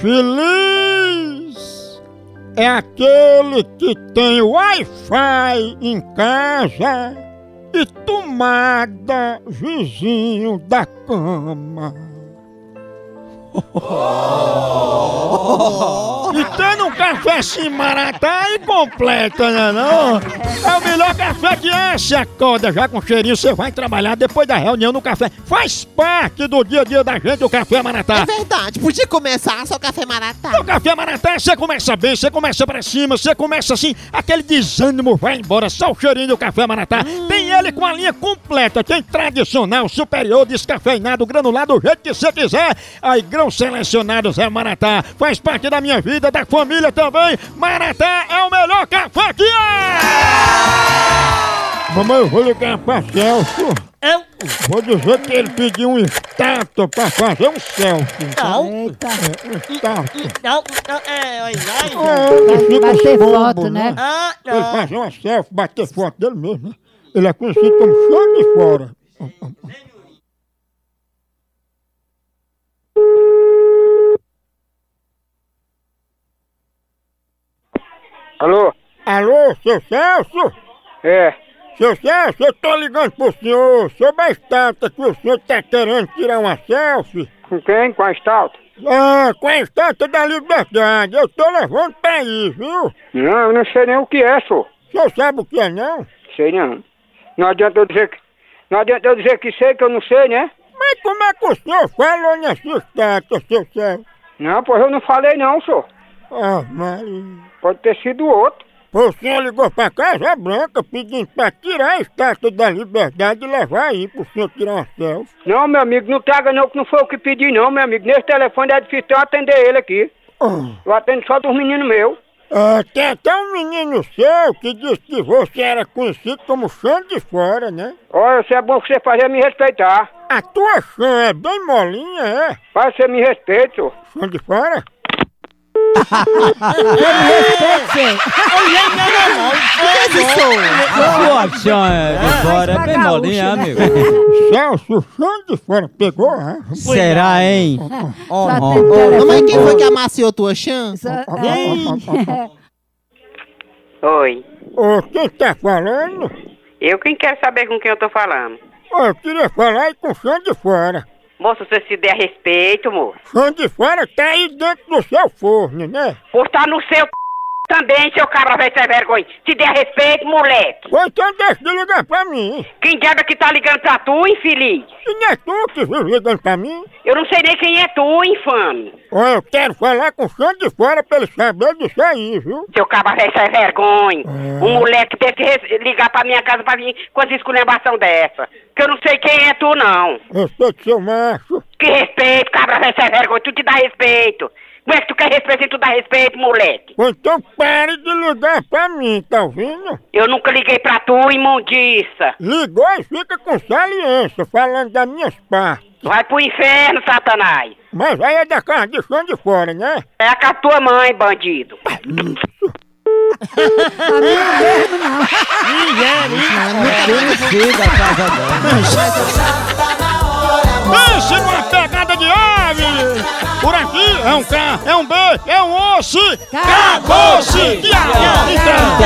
Feliz é aquele que tem Wi-Fi em casa e tomada vizinho da cama. E tendo um café assim maratá e completa, né não? É o melhor café que é, se acorda já com cheirinho, você vai trabalhar depois da reunião no café. Faz parte do dia a dia da gente o café maratá. É verdade, podia começar só café maratá. O café maratá, você começa bem, você começa pra cima, você começa assim, aquele desânimo vai embora, só o cheirinho do café maratá. Tem ele com a linha completa, tem tradicional, superior, descafeinado, granulado, do jeito que você quiser. Aí, grãos selecionados é maratá, faz parte da minha vida, da família também. Maratá é o melhor café que é! Mamãe, eu vou ligar pra Celso. Eu? Vou dizer que ele pediu um estátua pra fazer um selfie. Não. Eita, Um estátua. Não, não, é, oi, É, ele fica bater bobo, foto, né? Ah, Ele não. fazer uma selfie, bater foto dele mesmo, né? Ele é conhecido como chão de fora. Alô? Alô, seu Celso? É. Seu Celso, eu tô ligando pro senhor sobre a estátua que o senhor tá querendo tirar uma selfie. Com quem? Com a Stout? Ah, com a estátua da liberdade. Eu tô levando pra aí, viu? Não, eu não sei nem o que é, senhor. O senhor sabe o que é, não? Sei não. Não adianta eu dizer que. Não adianta eu dizer que sei que eu não sei, né? Mas como é que o senhor falou nessa estátua, seu Celso? Não, pois eu não falei não, senhor. Ah, Maria. Pode ter sido outro. Pô, O senhor ligou pra Casa Branca pedindo pra tirar a estátua da liberdade e levar aí pro senhor tirar uma selfie. Não, meu amigo, não traga não, que não foi o que pedi não, meu amigo. Nesse telefone é difícil eu atender ele aqui. Ah. Eu atendo só dos meninos meus. Ah, tem até um menino seu que disse que você era conhecido como chão de fora, né? Olha, se é bom que você fazer é me respeitar. A tua chão é bem molinha, é? Faz você me respeite, senhor. Chão de fora? Sua chão é de fora, é bem molinha, né? amigo. Celso, o chão de fora pegou, né? Será, hein? Ó, ó, telefone. Mamãe, quem foi que amaciou tua chance? Só- Oi. Ô, quem tá falando? Eu quem quero saber com quem eu tô falando. Ô, eu queria falar aí com o chão de fora. Moço, você se der respeito, moço. Chão de fora tá aí dentro do seu forno, né? Por estar no seu também, seu cabra velho sem vergonha. Se der respeito, moleque. Ou então deixa de ligar pra mim. Quem diabo é que tá ligando pra tu, infeliz? E não é tu que vive ligando pra mim? Eu não sei nem quem é tu, infame. Ó, eu quero falar com o chão de fora pra ele saber disso aí, viu? Seu cabra velho sem vergonha. Um moleque teve que ligar pra minha casa pra vir com as esculhambação dessa. Que eu não sei quem é tu, não. Respeito seu macho. Velho sem vergonha. Tu te dá respeito. Como é que tu quer respeito e tu dá respeito, moleque? Então pare de ligar pra mim, tá ouvindo? Eu nunca liguei pra tu, imundiça. Ligou e fica com saliência, falando das minhas partes. Vai pro inferno, Satanás. Mas aí é da casa de chão de fora, né? É a com a tua mãe, bandido. Conhecida a casa dela. Pense numa pegada de ave! Por aqui é um K, é um B, é um osso! Acabou-se! Até.